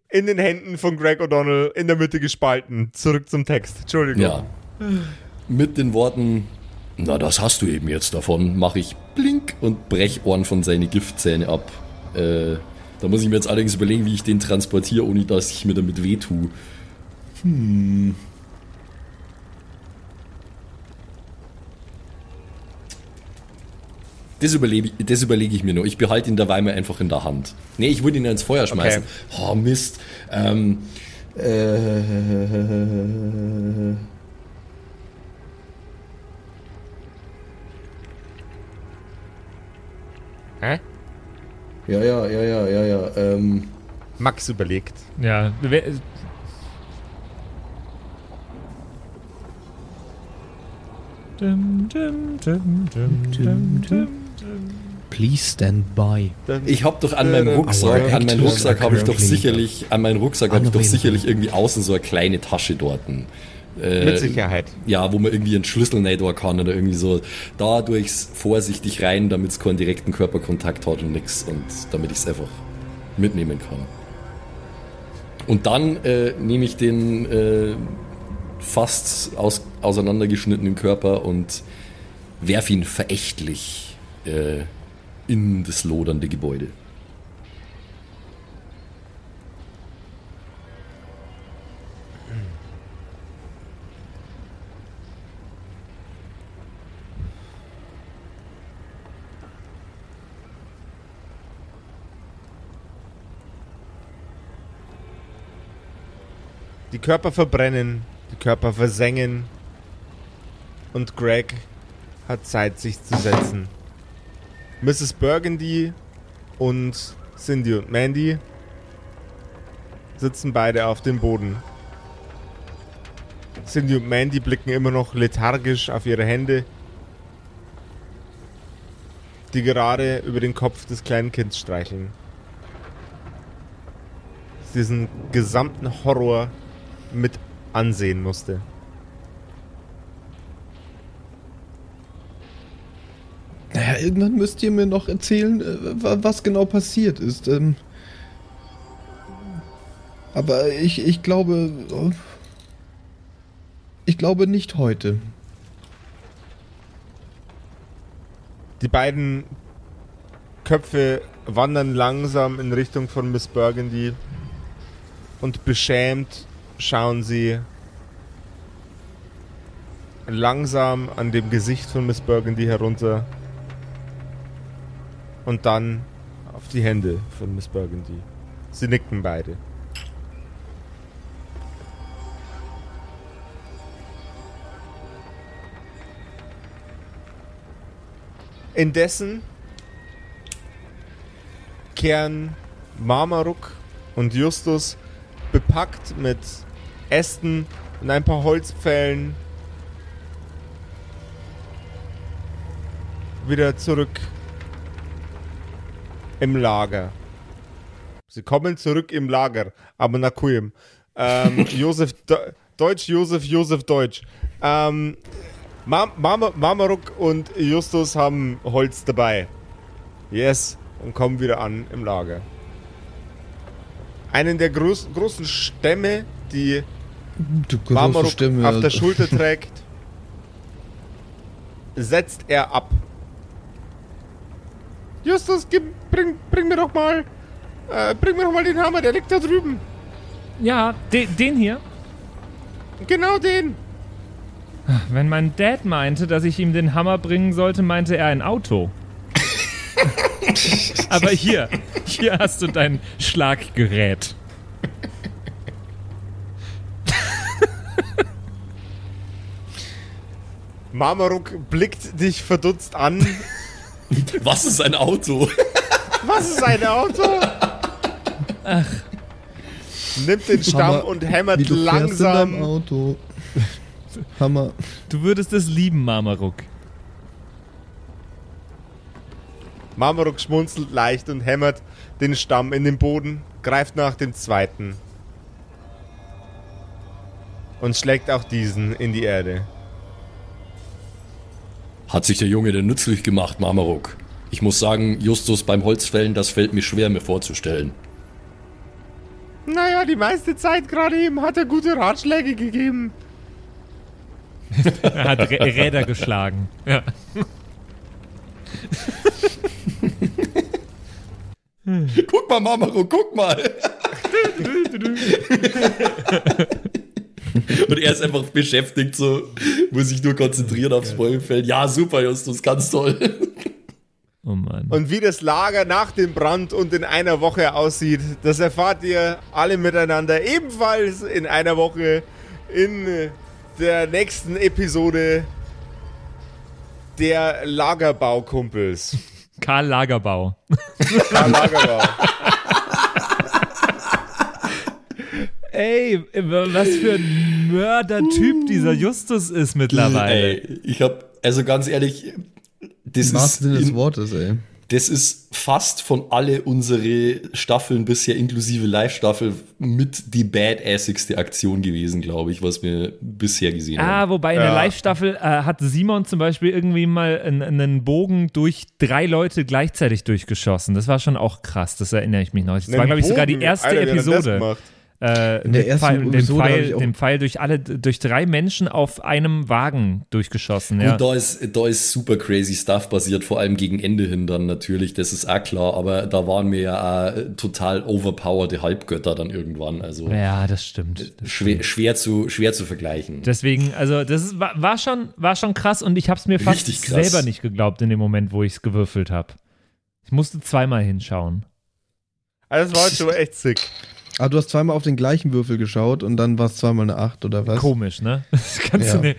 in den Händen von Greg O'Donnell in der Mitte gespalten. Zurück zum Text. Entschuldigung. Ja. Mit den Worten, na, das hast du eben jetzt davon, mache ich blink und brech Ohren von seine Giftzähne ab. Äh, da muss ich mir jetzt allerdings überlegen, wie ich den transportiere, ohne dass ich mir damit wehtue. Hm. Das überlege, das überlege ich mir nur. Ich behalte ihn dabei mal einfach in der Hand. Nee, ich würde ihn ins Feuer schmeißen. Oh, Mist. Ähm, äh, Hä? Ja, ja, ja, ja, ja, ja. Ähm, Max überlegt. Ja, Dum, dum, dum. Please stand by. ich habe doch an meinem Rucksack, an meinem Rucksack habe ich doch sicherlich, an meinem Rucksack habe ich doch sicherlich irgendwie außen so eine kleine Tasche dort. Äh, Mit Sicherheit. Ja, wo man irgendwie einen Schlüssel nicht kann oder irgendwie so. Da tue ich's vorsichtig rein, damit es keinen direkten Körperkontakt hat und nix und damit ich es einfach mitnehmen kann. Und dann äh, nehme ich den äh, fast aus, auseinandergeschnittenen Körper und werf ihn verächtlich äh, in das lodernde Gebäude. Körper verbrennen, die Körper versengen. Und Greg hat Zeit, sich zu setzen. Mrs. Burgundy und Cindy und Mandy sitzen beide auf dem Boden. Cindy und Mandy blicken immer noch lethargisch auf ihre Hände, die gerade über den Kopf des kleinen Kindes streicheln. Diesen gesamten Horror mit ansehen musste. Naja, irgendwann müsst ihr mir noch erzählen, äh, wa- was genau passiert ist. Ähm, aber ich, ich glaube. äh, Ich glaube nicht heute. Die beiden Köpfe wandern langsam in Richtung von Miss Burgundy und beschämt schauen sie langsam an dem Gesicht von Miss Burgundy herunter und dann auf die Hände von Miss Burgundy. Sie nicken beide. Indessen kehren Marmaruk und Justus bepackt mit Ästen und ein paar Holzpfählen wieder zurück im Lager. Sie kommen zurück im Lager, aber nach Kuyem. Ähm, (laughs) Josef De Deutsch, Josef, Josef Deutsch. Ähm, Mam Mama Mamaruk und Justus haben Holz dabei. Yes. Und kommen wieder an im Lager. Einen der groß, großen Stämme, die Du große Marmaruk Stimme. auf der Schulter trägt, setzt er ab. Justus, gib, bring, bring mir doch mal, äh, bring mir doch mal den Hammer, der liegt da drüben. Ja, de, den hier. Genau den. Wenn mein Dad meinte, dass ich ihm den Hammer bringen sollte, meinte er ein Auto. (laughs) Aber hier, hier hast du dein Schlaggerät. Marmaruk blickt dich verdutzt an. (laughs) Was ist ein Auto? (laughs) Was ist ein Auto? Nimmt den Stamm Hammer, und hämmert Wie du fährst in langsam. Auto. Hammer. Du würdest es lieben, Marmaruk. Marmaruk schmunzelt leicht und hämmert den Stamm in den Boden, greift nach dem zweiten und schlägt auch diesen in die Erde. Hat sich der Junge denn nützlich gemacht, Marmaruk? Ich muss sagen, Justus beim Holzfällen, das fällt mir schwer mir vorzustellen. Naja, die meiste Zeit gerade eben hat er gute Ratschläge gegeben. (laughs) Er hat Rä Räder geschlagen. Ja. Guck mal, Marmaruk, guck mal! (laughs) (laughs) (laughs) Und er ist einfach beschäftigt, so, muss sich nur konzentrieren aufs Bäumfeld. Ja, super, Justus, ganz toll. (laughs) Oh Mann. Und wie das Lager nach dem Brand und in einer Woche aussieht, das erfahrt ihr alle miteinander ebenfalls in einer Woche in der nächsten Episode der Lagerbaukumpels. (laughs) Karl Lagerbau. Karl Lagerbau. Ey, was für ein Mördertyp dieser Justus ist mittlerweile. Ey, ich hab, also ganz ehrlich, das Im wahrsten Sinne ist, des Wortes, ey. das ist fast von alle unsere Staffeln bisher, inklusive Live-Staffel, mit die badassigste Aktion gewesen, glaube ich, was wir bisher gesehen Ah, haben. wobei in der Ja. Live-Staffel äh, hat Simon zum Beispiel irgendwie mal einen, einen Bogen durch drei Leute gleichzeitig durchgeschossen. Das war schon auch krass, das erinnere ich mich noch. Das war, glaube ich, sogar die erste Alter, er Episode. Äh, In der den ersten Pfeil, den, Pfeil, den Pfeil durch alle, durch drei Menschen auf einem Wagen durchgeschossen. Ja. Und da ist, da ist super crazy Stuff passiert, vor allem gegen Ende hin dann natürlich, das ist auch klar, aber da waren wir ja auch total overpowerte Halbgötter dann irgendwann, also ja, das stimmt. Das schwer, schwer, zu, schwer zu vergleichen. Deswegen, also das ist, war, war, schon, war schon krass und ich habe es mir fast selber nicht geglaubt in dem Moment, wo ich es gewürfelt habe. Ich musste zweimal hinschauen. Also das war schon echt sick. Ah, du hast zweimal auf den gleichen Würfel geschaut und dann war es zweimal eine 8 oder was? Komisch, ne? (laughs) Das kannst Ja. du nicht.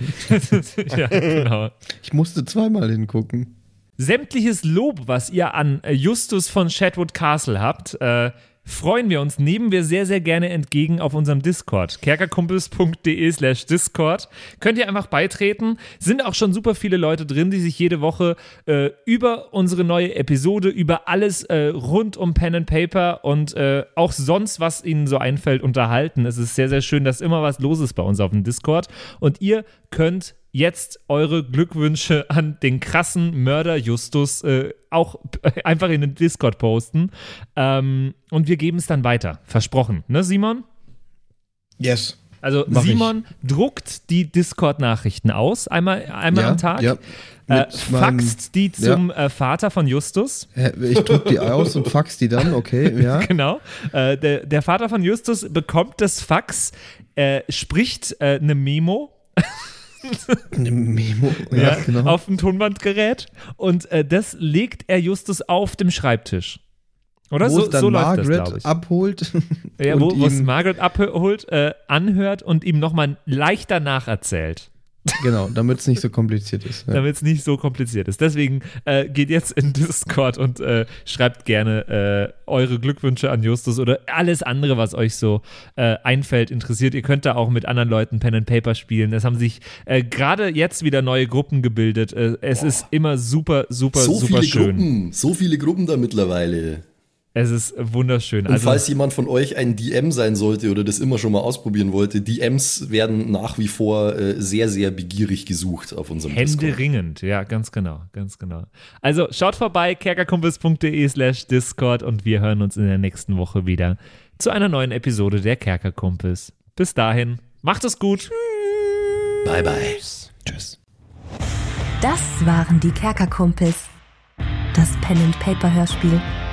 (laughs) Ja, genau. Ich musste zweimal hingucken. Sämtliches Lob, was ihr an äh, Justus von Shadwood Castle habt, äh, freuen wir uns, nehmen wir sehr, sehr gerne entgegen auf unserem Discord. kerkerkumpels.de slash Discord. Könnt ihr einfach beitreten. Sind auch schon super viele Leute drin, die sich jede Woche äh, über unsere neue Episode, über alles äh, rund um Pen and Paper und äh, auch sonst, was ihnen so einfällt, unterhalten. Es ist sehr, sehr schön, dass immer was los ist bei uns auf dem Discord. Und ihr könnt jetzt eure Glückwünsche an den krassen Mörder Justus äh, auch (laughs) einfach in den Discord posten. Ähm, und wir geben es dann weiter. Versprochen. Ne, Simon? Yes. Also Mach ich. Simon druckt die Discord-Nachrichten aus, einmal, einmal ja, am Tag. Ja. Äh, faxt die zum äh, Vater von Justus. Ich druck die aus und fax die dann, okay, (laughs) ja. Genau. Äh, der, der Vater von Justus bekommt das Fax, äh, spricht äh, eine Memo (laughs) Eine Memo. Ja, ja, genau. auf dem Tonbandgerät und äh, das legt er Justus auf dem Schreibtisch. Oder wo so, es dann so läuft das, Margaret ich. abholt. Ja, wo es Margaret abholt, äh, anhört und ihm nochmal leichter nacherzählt, Genau, damit es nicht so kompliziert ist. Ja. damit es nicht so kompliziert ist. Deswegen äh, geht jetzt in Discord und äh, schreibt gerne äh, eure Glückwünsche an Justus oder alles andere, was euch so äh, einfällt, interessiert. Ihr könnt da auch mit anderen Leuten Pen and Paper spielen. Es haben sich äh, gerade jetzt wieder neue Gruppen gebildet. Äh, es ist immer super, super, so super viele schön. Gruppen, so viele Gruppen da mittlerweile. Es ist wunderschön. Und Also, falls jemand von euch ein DM sein sollte oder das immer schon mal ausprobieren wollte, DMs werden nach wie vor äh, sehr, sehr begierig gesucht auf unserem Discord. Händeringend, ja, ganz genau, ganz genau. Also schaut vorbei, kerkerkumpels.de slash Discord und wir hören uns in der nächsten Woche wieder zu einer neuen Episode der Kerkerkumpels. Bis dahin, macht es gut. Bye, bye. Tschüss. Das waren die Kerkerkumpels. Das Pen and Paper Hörspiel.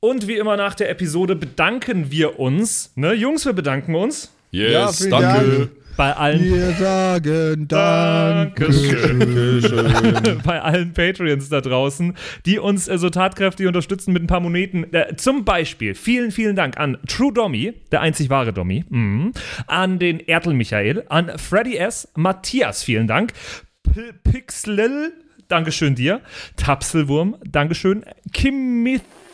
Und wie immer nach der Episode bedanken wir uns. Ne, Jungs, wir bedanken uns. Ja, Yes, vielen danke. Dank. bei allen Wir sagen Dankeschön. (laughs) bei allen Patreons da draußen, die uns äh, so tatkräftig unterstützen mit ein paar Moneten. Äh, zum Beispiel vielen, vielen Dank an True Dommy, der einzig wahre Dommy, mhm. an den Ertel Michael, an Freddy S., Matthias, vielen Dank, P Pixlil, Dankeschön dir, Tapselwurm, Dankeschön,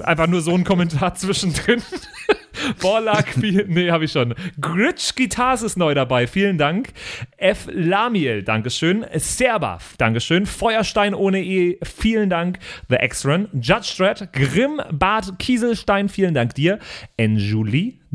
einfach nur so ein Kommentar (laughs) zwischendrin. Borlak, nee, habe ich schon. Gritsch Guitars ist neu dabei, vielen Dank. F. Lamiel, Dankeschön. Serbath, Dankeschön. Feuerstein ohne E, vielen Dank. The X-Run, Judge Strat, Grimm, Bart Kieselstein, vielen Dank dir. Enjuli,